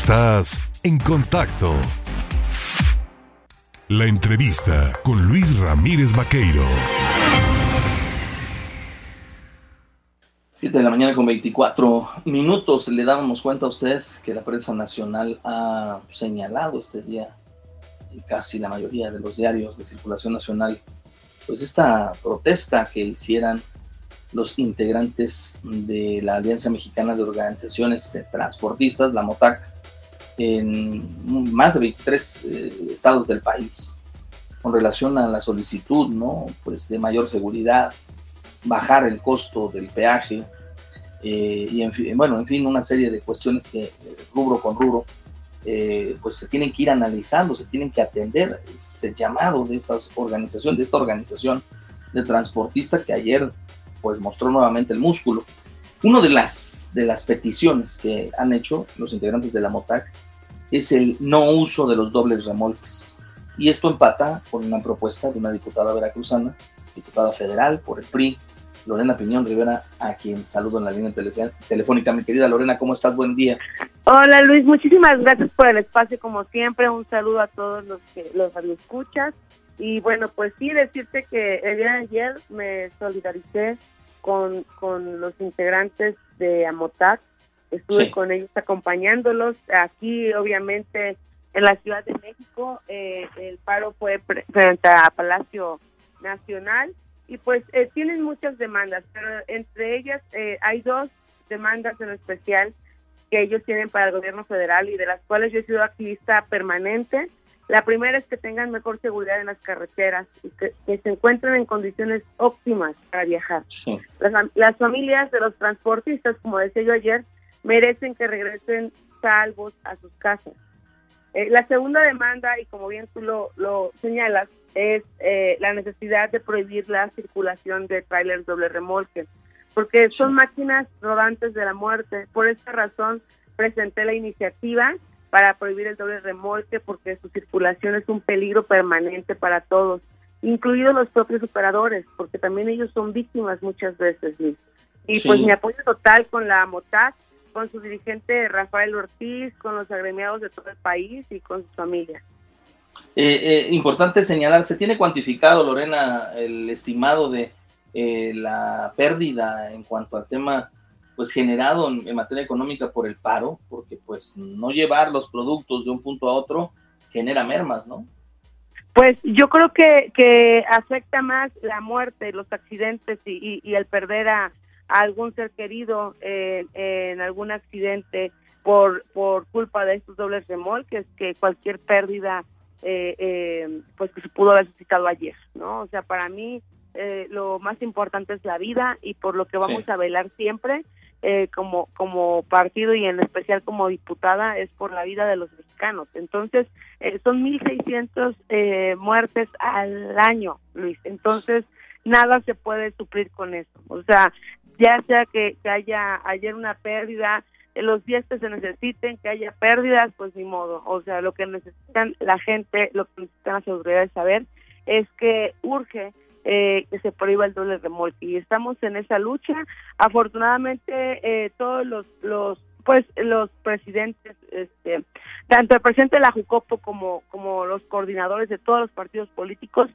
Estás en contacto. La entrevista con Luis Ramírez Vaqueiro. 7 de la mañana con 24 minutos. Le dábamos cuenta a usted que la prensa nacional ha señalado este día, en casi la mayoría de los diarios de circulación nacional, pues esta protesta que hicieran los integrantes de la Alianza Mexicana de Organizaciones Transportistas, la MOTAC, en más de 23 eh, estados del país, con relación a la solicitud, ¿no? Pues de mayor seguridad, bajar el costo del peaje eh, y en fin, bueno, en fin, una serie de cuestiones que eh, rubro con rubro eh, pues se tienen que ir analizando, se tienen que atender. ese llamado de esta organización, de esta organización de transportistas que ayer pues mostró nuevamente el músculo. Una de las, de las peticiones que han hecho los integrantes de la MOTAC es el no uso de los dobles remolques. Y esto empata con una propuesta de una diputada veracruzana, diputada federal por el PRI, Lorena Piñón Rivera, a quien saludo en la línea telefónica. Mi querida Lorena, ¿cómo estás? Buen día. Hola Luis, muchísimas gracias por el espacio como siempre. Un saludo a todos los que los escuchas. Y bueno, pues sí, decirte que el día de ayer me solidaricé con, con los integrantes de Amotac. Estuve con ellos acompañándolos. Aquí, obviamente, en la Ciudad de México, eh, el paro fue frente a Palacio Nacional y pues eh, tienen muchas demandas, pero entre ellas eh, hay dos demandas en especial que ellos tienen para el gobierno federal y de las cuales yo he sido activista permanente. La primera es que tengan mejor seguridad en las carreteras y que, se encuentren en condiciones óptimas para viajar. Las, familias de los transportistas, como decía yo ayer, merecen que regresen salvos a sus casas. Eh, la segunda demanda, y como bien tú lo, lo señalas, es eh, la necesidad de prohibir la circulación de trailers doble remolque, porque son máquinas rodantes de la muerte. Por esta razón presenté la iniciativa para prohibir el doble remolque porque su circulación es un peligro permanente para todos, incluidos los propios operadores, porque también ellos son víctimas muchas veces, Y pues mi apoyo total con la MOTAC, con su dirigente Rafael Ortiz, con los agremiados de todo el país y con sus familias. Eh, eh, importante señalar, ¿se tiene cuantificado, Lorena, el estimado de eh, la pérdida en cuanto al tema pues generado en, materia económica por el paro? Porque pues no llevar los productos de un punto a otro genera mermas, ¿no? Pues yo creo que, que afecta más la muerte, los accidentes y, y, el perder a, algún ser querido en algún accidente por, por culpa de estos dobles remolques que cualquier pérdida eh, eh, pues que se pudo haber suscitado ayer, ¿no? O sea, para mí eh, lo más importante es la vida y por lo que vamos a velar siempre eh, como como partido y en especial como diputada es por la vida de los mexicanos. Entonces son 1.600 eh, muertes al año, Luis. Entonces nada se puede suplir con eso. O sea, ya sea que, que haya ayer una pérdida los días que se necesiten, que haya pérdidas, pues ni modo. O sea, lo que necesitan la gente, lo que necesitan las autoridades saber es que urge eh, que se prohíba el doble remolque y estamos en esa lucha. Afortunadamente, eh, todos los, los pues los presidentes, este, tanto el presidente de la Jucopo como, como los coordinadores de todos los partidos políticos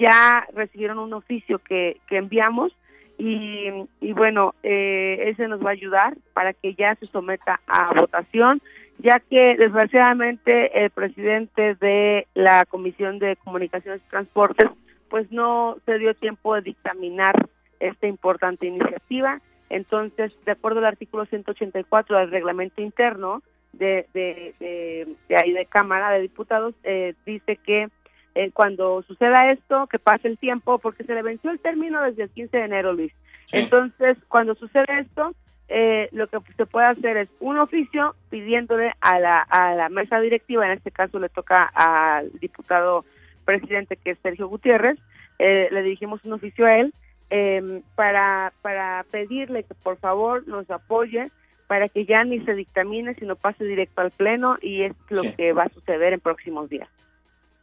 ya recibieron un oficio que, que enviamos y, y bueno, eh, ese nos va a ayudar para que ya se someta a votación, ya que desgraciadamente el presidente de la Comisión de Comunicaciones y Transportes pues no se dio tiempo de dictaminar esta importante iniciativa. Entonces, de acuerdo al artículo 184 del reglamento interno de, de, de, de ahí de Cámara de Diputados, eh, dice que eh, cuando suceda esto, que pase el tiempo, porque se le venció el término desde el 15 de enero, Luis. Entonces, cuando sucede esto, eh, lo que se puede hacer es un oficio pidiéndole a la, a la mesa directiva, en este caso le toca al diputado presidente que es Sergio Gutiérrez, eh, le dirigimos un oficio a él em, para, para pedirle que por favor nos apoye para que ya ni se dictamine, sino pase directo al Pleno y es lo que va a suceder en próximos días.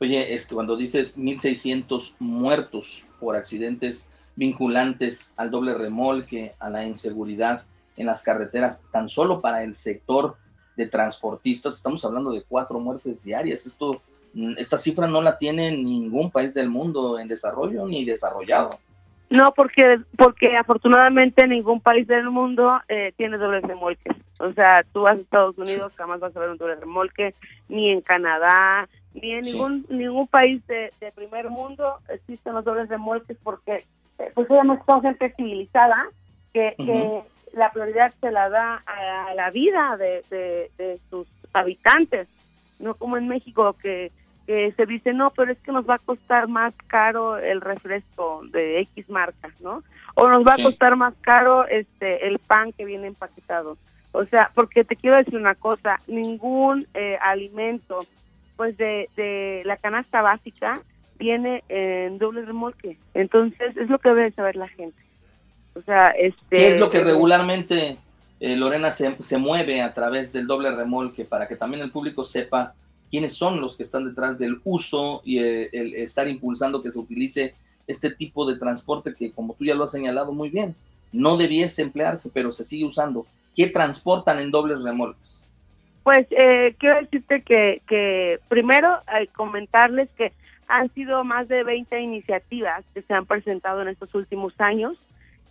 Oye, este, cuando dices 1.600 muertos por accidentes vinculantes al doble remolque, a la inseguridad en las carreteras, tan solo para el sector de transportistas, estamos hablando de cuatro muertes diarias. Esto, mm, esta cifra no la tiene ningún país del mundo en desarrollo ni desarrollado. No, porque porque afortunadamente ningún país del mundo eh, tiene dobles remolques. O sea, tú vas a Estados Unidos, jamás vas a ver un doble remolque, ni en Canadá, ni en ningún ningún país de, primer mundo existen los dobles remolques porque eh, pues obviamente son gente civilizada que, que la prioridad se la da a, la vida de, de sus habitantes, no como en México que que se dice, no, pero es que nos va a costar más caro el refresco de X marca, ¿no? O nos va a costar más caro este el pan que viene empaquetado. O sea, porque te quiero decir una cosa, ningún eh, alimento pues de, de la canasta básica viene en doble remolque. Entonces, es lo que debe saber la gente. O sea, este... ¿Qué es lo que regularmente, eh, Lorena, se, se mueve a través del doble remolque para que también el público sepa quiénes son los que están detrás del uso y eh, el, estar impulsando que se utilice este tipo de transporte que, como tú ya lo has señalado muy bien, no debiese emplearse, pero se sigue usando. ¿Qué transportan en dobles remolques? Pues eh, quiero decirte que, que primero al comentarles que han sido más de 20 iniciativas que se han presentado en estos últimos años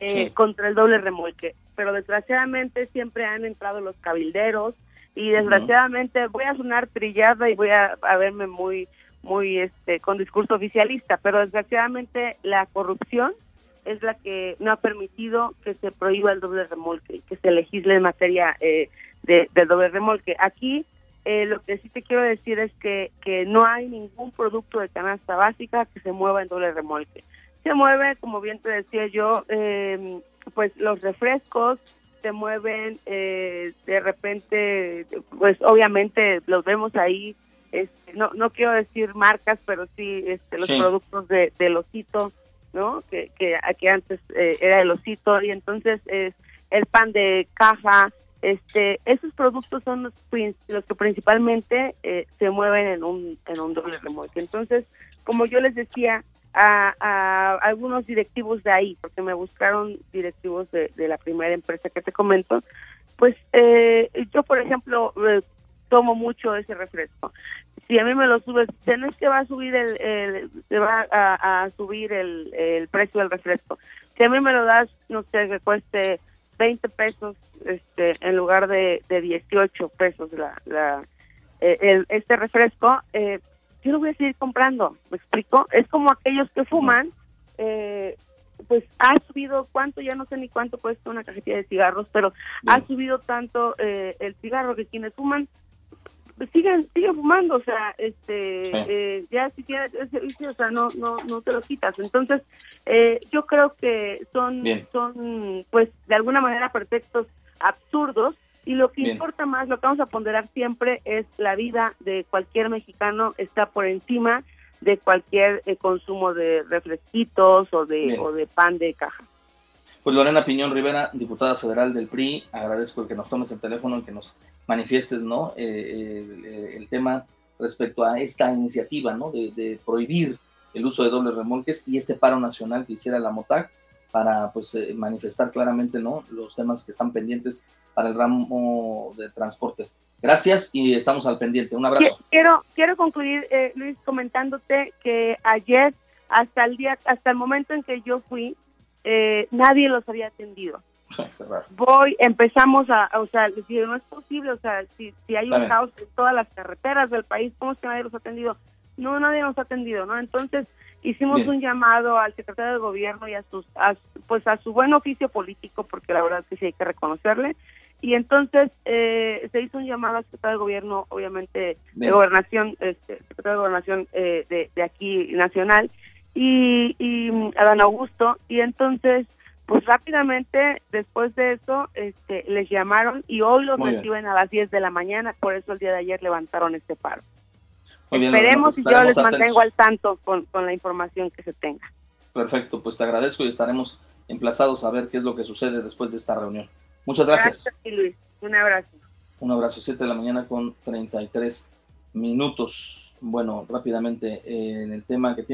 eh, contra el doble remolque, pero desgraciadamente siempre han entrado los cabilderos, y desgraciadamente voy a sonar trillada y voy a, verme muy muy este con discurso oficialista, pero desgraciadamente la corrupción es la que no ha permitido que se prohíba el doble remolque, que se legisle en materia eh, de, del doble remolque. Aquí eh, lo que sí te quiero decir es que, que no hay ningún producto de canasta básica que se mueva en doble remolque. Se mueve, como bien te decía yo, eh, pues los refrescos, se mueven, eh, de repente, pues obviamente los vemos ahí, este, no, no quiero decir marcas, pero sí este, los productos de, del osito, ¿no? Que, que, antes eh, era el osito, y entonces es el pan de caja, este, esos productos son los, los que principalmente eh, se mueven en un, en un doble remolque. Entonces, como yo les decía, a, algunos directivos de ahí, porque me buscaron directivos de, la primera empresa que te comento, pues eh, yo, por ejemplo, eh, tomo mucho ese refresco. Si a mí me lo subes, tenés que va a subir el, va a, subir el, precio del refresco. Si a mí me lo das, no sé, que cueste 20 pesos este en lugar de, de 18 pesos la, la eh, este refresco, eh, yo lo voy a seguir comprando, ¿me explico? Es como aquellos que fuman, eh, pues ha subido, ¿cuánto? Ya no sé ni cuánto cuesta una cajetilla de cigarros, pero ha subido tanto eh, el cigarro que quienes fuman, pues siguen, siguen fumando, o sea, este, eh, ya si tienes ese o sea, no, no, no te lo quitas. Entonces, yo creo que son, son, pues, de alguna manera pretextos absurdos y lo que importa más, lo que vamos a ponderar siempre es la vida de cualquier mexicano está por encima de cualquier eh, consumo de refresquitos o de, o de pan de caja. Pues Lorena Piñón Rivera, diputada federal del PRI, agradezco el que nos tomes el teléfono, y que nos manifiestes ¿no? Eh, eh, el, tema respecto a esta iniciativa ¿no? de, prohibir el uso de dobles remolques y este paro nacional que hiciera la MOTAC para pues manifestar claramente ¿no? los temas que están pendientes para el ramo de transporte. Gracias y estamos al pendiente. Un abrazo. Quiero quiero concluir, eh, Luis, comentándote que ayer hasta el día hasta el momento en que yo fui eh, nadie los había atendido. Voy, empezamos a, o sea, decir, no es posible, o sea, si, si hay un caos en todas las carreteras del país, ¿cómo es que nadie los ha atendido? No, nadie nos ha atendido, ¿no? Entonces, hicimos un llamado al secretario de gobierno y a sus, pues a su buen oficio político, porque la verdad es que sí hay que reconocerle, y entonces eh, se hizo un llamado al secretario de gobierno, obviamente, de gobernación, este, secretario de gobernación eh, de, de, aquí nacional, y, y a don Augusto, y entonces, pues rápidamente, después de eso, este, les llamaron y hoy los reciben a las 10 de la mañana, por eso el día de ayer levantaron este paro. Esperemos pues y yo les mantengo al tanto con, con la información que se tenga. Perfecto, pues te agradezco y estaremos emplazados a ver qué es lo que sucede después de esta reunión. Muchas gracias. gracias Luis. Un abrazo. Un abrazo, 7 de la mañana con 33 minutos. Bueno, rápidamente en el tema que tiene